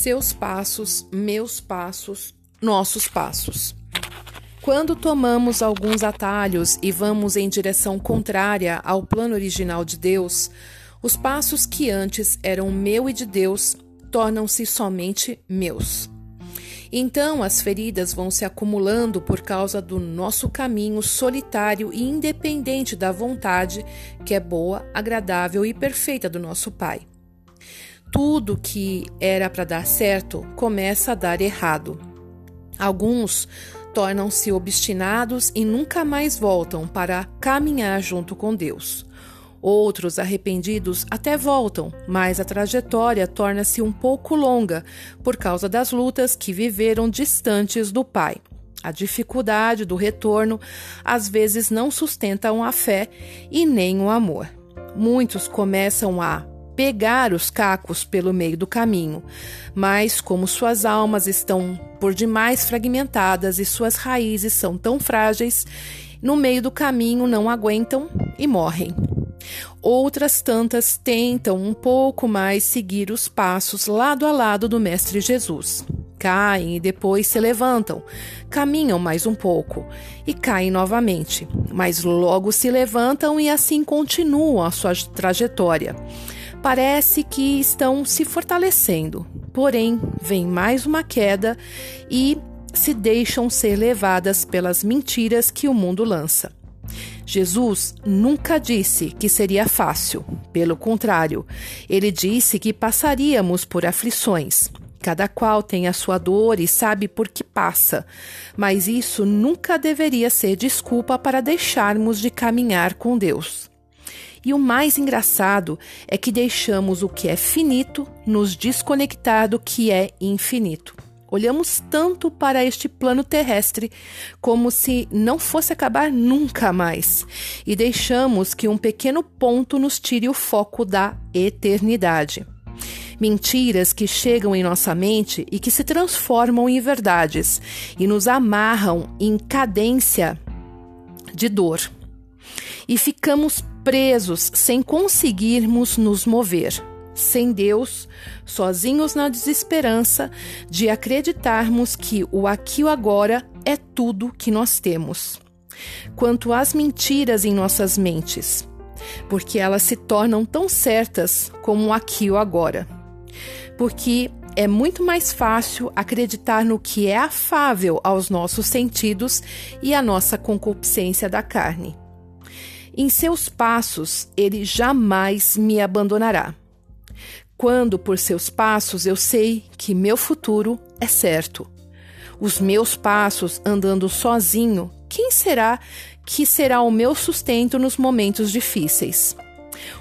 Seus passos, meus passos, nossos passos. Quando tomamos alguns atalhos e vamos em direção contrária ao plano original de Deus, os passos que antes eram meu e de Deus tornam-se somente meus. Então as feridas vão se acumulando por causa do nosso caminho solitário e independente da vontade que é boa, agradável e perfeita do nosso Pai. Tudo que era para dar certo começa a dar errado. Alguns tornam-se obstinados e nunca mais voltam para caminhar junto com Deus. Outros arrependidos até voltam, mas a trajetória torna-se um pouco longa por causa das lutas que viveram distantes do Pai. A dificuldade do retorno às vezes não sustentam a fé e nem o amor. Muitos começam a pegar os cacos pelo meio do caminho, mas como suas almas estão por demais fragmentadas e suas raízes são tão frágeis, no meio do caminho não aguentam e morrem. Outras tantas tentam um pouco mais seguir os passos lado a lado do Mestre Jesus. Caem e depois se levantam, caminham mais um pouco e caem novamente, mas logo se levantam e assim continuam a sua trajetória. Parece que estão se fortalecendo, porém, vem mais uma queda e se deixam ser levadas pelas mentiras que o mundo lança. Jesus nunca disse que seria fácil. Pelo contrário, ele disse que passaríamos por aflições. Cada qual tem a sua dor e sabe por que passa, mas isso nunca deveria ser desculpa para deixarmos de caminhar com Deus. E o mais engraçado é que deixamos o que é finito nos desconectar do que é infinito. Olhamos tanto para este plano terrestre como se não fosse acabar nunca mais, e deixamos que um pequeno ponto nos tire o foco da eternidade. Mentiras que chegam em nossa mente e que se transformam em verdades e nos amarram em cadência de dor. E ficamos presos sem conseguirmos nos mover sem Deus, sozinhos na desesperança de acreditarmos que o aqui e agora é tudo que nós temos. Quanto às mentiras em nossas mentes, porque elas se tornam tão certas como o aqui e o agora. Porque é muito mais fácil acreditar no que é afável aos nossos sentidos e à nossa concupiscência da carne. Em seus passos, ele jamais me abandonará quando por seus passos eu sei que meu futuro é certo. Os meus passos andando sozinho, quem será que será o meu sustento nos momentos difíceis?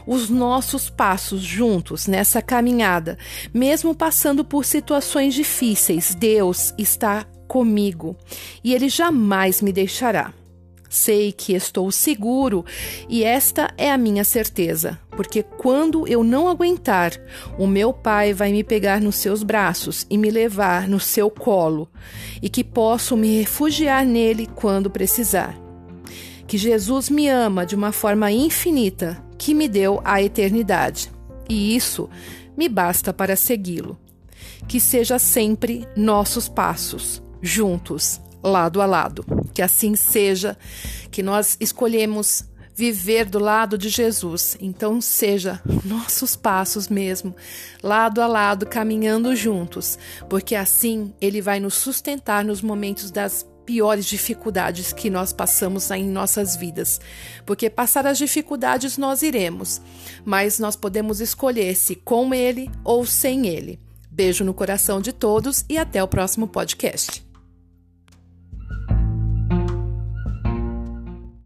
Os nossos passos juntos nessa caminhada, mesmo passando por situações difíceis, Deus está comigo e Ele jamais me deixará. Sei que estou seguro e esta é a minha certeza, porque quando eu não aguentar, o meu Pai vai me pegar nos seus braços e me levar no seu colo, e que posso me refugiar nele quando precisar. Que Jesus me ama de uma forma infinita, que me deu a eternidade, e isso me basta para segui-lo. Que seja sempre nossos passos, juntos lado a lado. Que assim seja, que nós escolhemos viver do lado de Jesus. Então, seja nossos passos mesmo, lado a lado, caminhando juntos, porque assim Ele vai nos sustentar nos momentos das piores dificuldades que nós passamos em nossas vidas. Porque passar as dificuldades nós iremos, mas nós podemos escolher se com Ele ou sem Ele. Beijo no coração de todos e até o próximo podcast.